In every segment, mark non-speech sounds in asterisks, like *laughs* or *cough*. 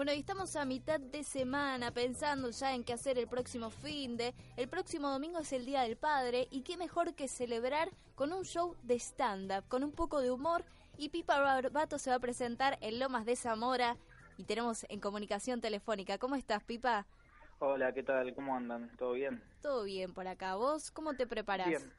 Bueno, y estamos a mitad de semana pensando ya en qué hacer el próximo fin de. El próximo domingo es el Día del Padre y qué mejor que celebrar con un show de stand-up, con un poco de humor. Y Pipa Barbato se va a presentar en Lomas de Zamora y tenemos en comunicación telefónica. ¿Cómo estás, Pipa? Hola, ¿qué tal? ¿Cómo andan? ¿Todo bien? Todo bien por acá. ¿Vos cómo te preparás? Bien.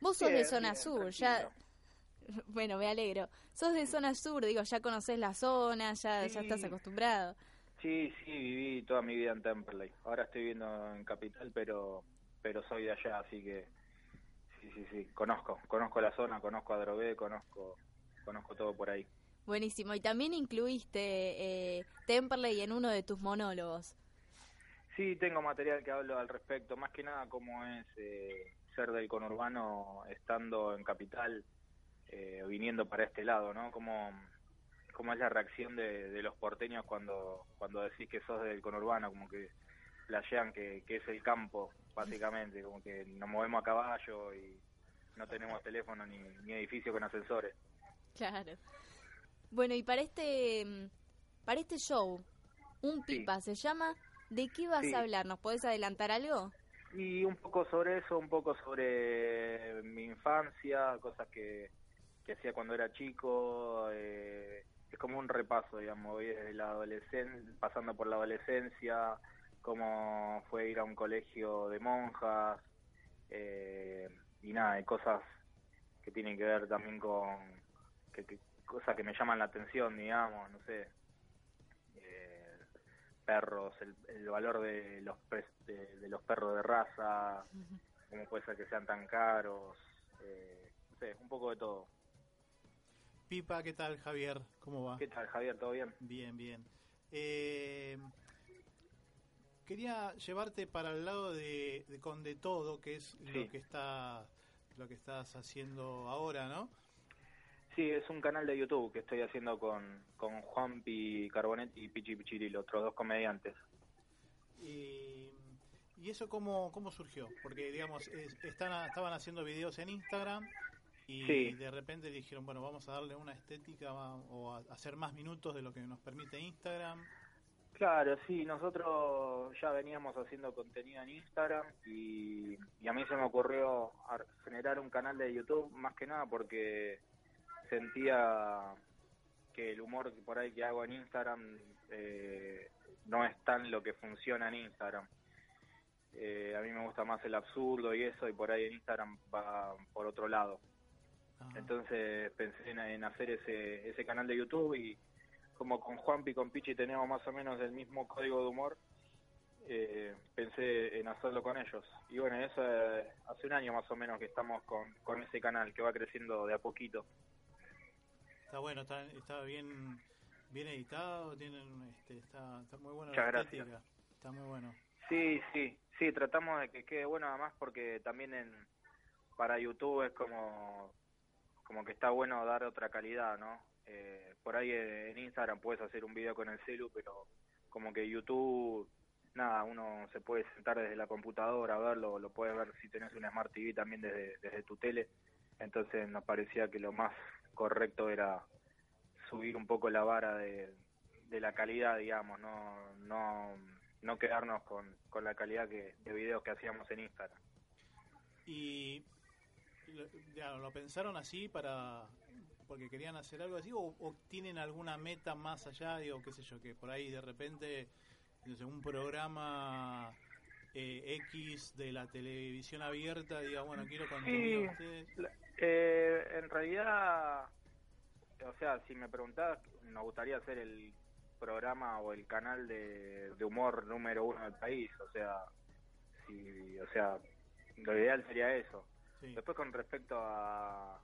Vos sos de zona bien, sur, ya... *laughs* Bueno, me alegro. Sos de zona sur, digo, ya conocés la zona, ya, ya estás acostumbrado. Sí, sí, viví toda mi vida en Temperley. Ahora estoy viviendo en Capital, pero pero soy de allá, así que sí, sí, sí, conozco, conozco la zona, conozco a Drobé, conozco conozco todo por ahí. Buenísimo. Y también incluiste eh, Temperley en uno de tus monólogos. Sí, tengo material que hablo al respecto, más que nada cómo es eh, ser del conurbano estando en Capital, eh, viniendo para este lado, ¿no? Cómo, cómo es la reacción de, de los porteños cuando, cuando decís que sos del conurbano, como que flashean que, que es el campo, básicamente, como que nos movemos a caballo y no tenemos teléfono ni, ni edificio con ascensores. Claro. Bueno, y para este para este show, un Sí. pipa se llama. ¿De qué vas Sí. a hablar? ¿Nos podés adelantar algo? Y un poco sobre eso, un poco sobre mi infancia, cosas que, que hacía cuando era chico. eh, es como un repaso, digamos, voy desde la adolescencia, pasando por la adolescencia, cómo fue ir a un colegio de monjas, eh, y nada, hay cosas que tienen que ver también con que, que- cosas que me llaman la atención, digamos, no sé, eh, perros, el, el valor de los de los perros de raza, cómo puede ser que sean tan caros, eh, no sé, un poco de todo. Pipa, ¿qué tal, Javier? ¿Cómo va? ¿Qué tal, Javier? ¿Todo bien? Bien, bien. Eh, quería llevarte para el lado de, de con de todo, que es Sí. lo que está lo que estás haciendo ahora, ¿no? Sí, es un canal de YouTube que estoy haciendo con, con Juanpi Carbonetti y Pichi Pichiril, otros dos comediantes. Y, y eso cómo, cómo surgió? Porque, digamos, es- están, estaban haciendo videos en Instagram y Sí. de repente dijeron, bueno, vamos a darle una estética o a hacer más minutos de lo que nos permite Instagram. Claro, sí, nosotros ya veníamos haciendo contenido en Instagram y, y a mí se me ocurrió ar- generar un canal de YouTube más que nada porque sentía que el humor que por ahí que hago en Instagram eh, no es tan lo que funciona en Instagram. Eh, a mí me gusta más el absurdo y eso y por ahí en Instagram va por otro lado. Ah, Entonces pensé en, en hacer ese, ese canal de YouTube y como con Juanpi y con Pichi tenemos más o menos el mismo código de humor, eh, pensé en hacerlo con ellos. Y bueno, eso eh, hace un año más o menos que estamos con, con ese canal que va creciendo de a poquito. Está bueno, está, está bien bien editado, tienen, este, está, está muy bueno Muchas la gracias. Está muy bueno. Sí, sí, sí, tratamos de que quede bueno además porque también en para YouTube es como como que está bueno dar otra calidad, ¿no? Eh, por ahí en Instagram puedes hacer un video con el celu, pero como que YouTube, nada, uno se puede sentar desde la computadora a verlo, lo puedes ver si tenés una Smart TV también desde, tu tele, entonces nos parecía que lo más correcto era subir un poco la vara de, la calidad, digamos, no, no, no quedarnos con, con la calidad que, de videos que hacíamos en Instagram. Y ya, ¿lo pensaron así para porque querían hacer algo así o, o tienen alguna meta más allá, digo, qué sé yo, que por ahí de repente no sé, un programa eh, X de la televisión abierta diga, bueno, quiero contenido ustedes. Eh, en realidad, o sea, si me preguntás, nos gustaría hacer el programa o el canal de, de humor número uno del país, o sea, si, o sea, lo ideal sería eso. Sí. Después con respecto a,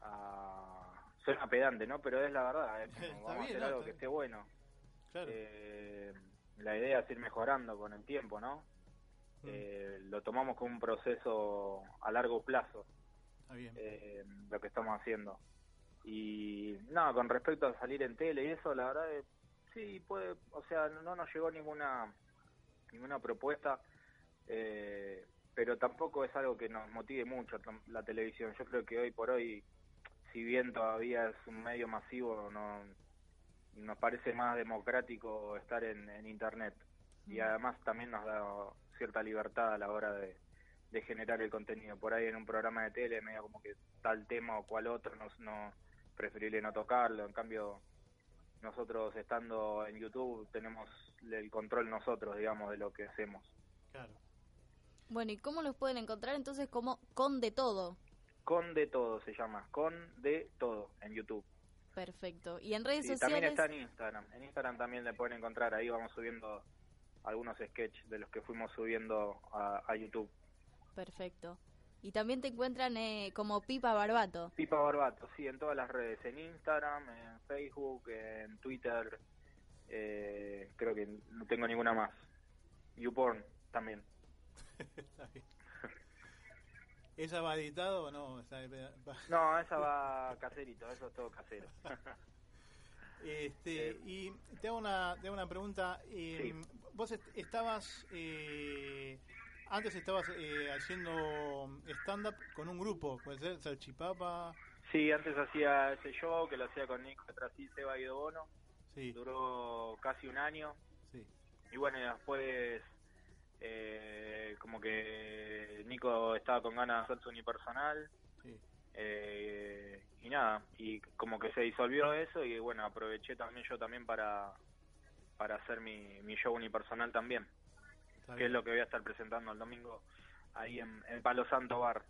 a suena pedante, ¿no? Pero es la verdad, es como, *laughs* vamos a hacer no, algo que esté bueno. Claro. Eh, la idea es ir mejorando con el tiempo, ¿no? Mm, Eh, lo tomamos como un proceso a largo plazo, está bien. eh, lo que estamos haciendo. Y nada, con respecto a salir en tele y eso, la verdad es, sí, puede, o sea, no nos llegó ninguna ninguna propuesta, eh, pero tampoco es algo que nos motive mucho la televisión. Yo creo que hoy por hoy, si bien todavía es un medio masivo, no nos parece más democrático estar en, en internet y además también nos da cierta libertad a la hora de, de generar el contenido. Por ahí en un programa de tele, medio como que tal tema o cual otro, no, no preferible no tocarlo. En cambio, nosotros estando en YouTube tenemos el control nosotros, digamos, de lo que hacemos. Claro. Bueno, ¿y cómo los pueden encontrar entonces como con de todo? Con de todo se llama, con de todo en YouTube. Perfecto. ¿Y en redes Y también sociales? está en Instagram. En Instagram también le pueden encontrar, ahí vamos subiendo algunos sketches de los que fuimos subiendo a, a YouTube. Perfecto. Y también te encuentran eh, como Pipa Barbato. Pipa Barbato, sí, en todas las redes, en Instagram, en Facebook, en Twitter, eh, creo que no tengo ninguna más. YouPorn también. Está bien. ¿Esa va editado o no? No, esa va caserito, eso es todo casero. *laughs* Este, Eh. y te hago una, te hago una pregunta. eh, Sí. Vos est- estabas, eh, antes estabas eh, haciendo stand-up con un grupo, puede ser Salchipapa. sí, antes hacía ese show que lo hacía con Nico Trasí, Seba y Bono. Sí, Duró casi un año. sí. Y bueno, después eh, como que Nico estaba con ganas de hacer su unipersonal. sí. Eh, y nada, y como que se disolvió eso y bueno, aproveché también yo también para para hacer mi, mi show unipersonal también, Está que bien. es lo que voy a estar presentando el domingo ahí en, en Palo Santo Bar,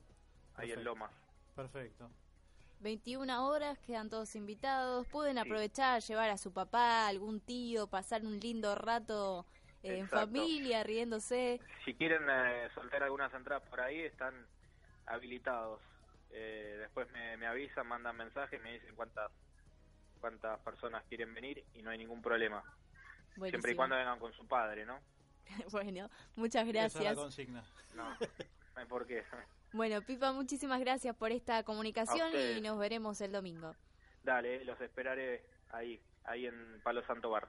ahí en. Lomas. Perfecto. 21 horas, quedan todos invitados. Pueden Sí. aprovechar, llevar a su papá, algún tío, pasar un lindo rato en Exacto. familia, riéndose. Si quieren eh, soltar algunas entradas por ahí, están habilitados. Eh, después me, me avisan, mandan mensajes, me dicen cuántas cuántas personas quieren venir y no hay ningún problema. Siempre y cuando vengan con su padre, ¿no? *laughs* bueno, muchas Esa es la gracias. consigna. No, no hay por qué. Bueno, Pipa, muchísimas gracias por esta comunicación y nos veremos el domingo. Dale, los esperaré ahí, ahí en Palo Santo Bar.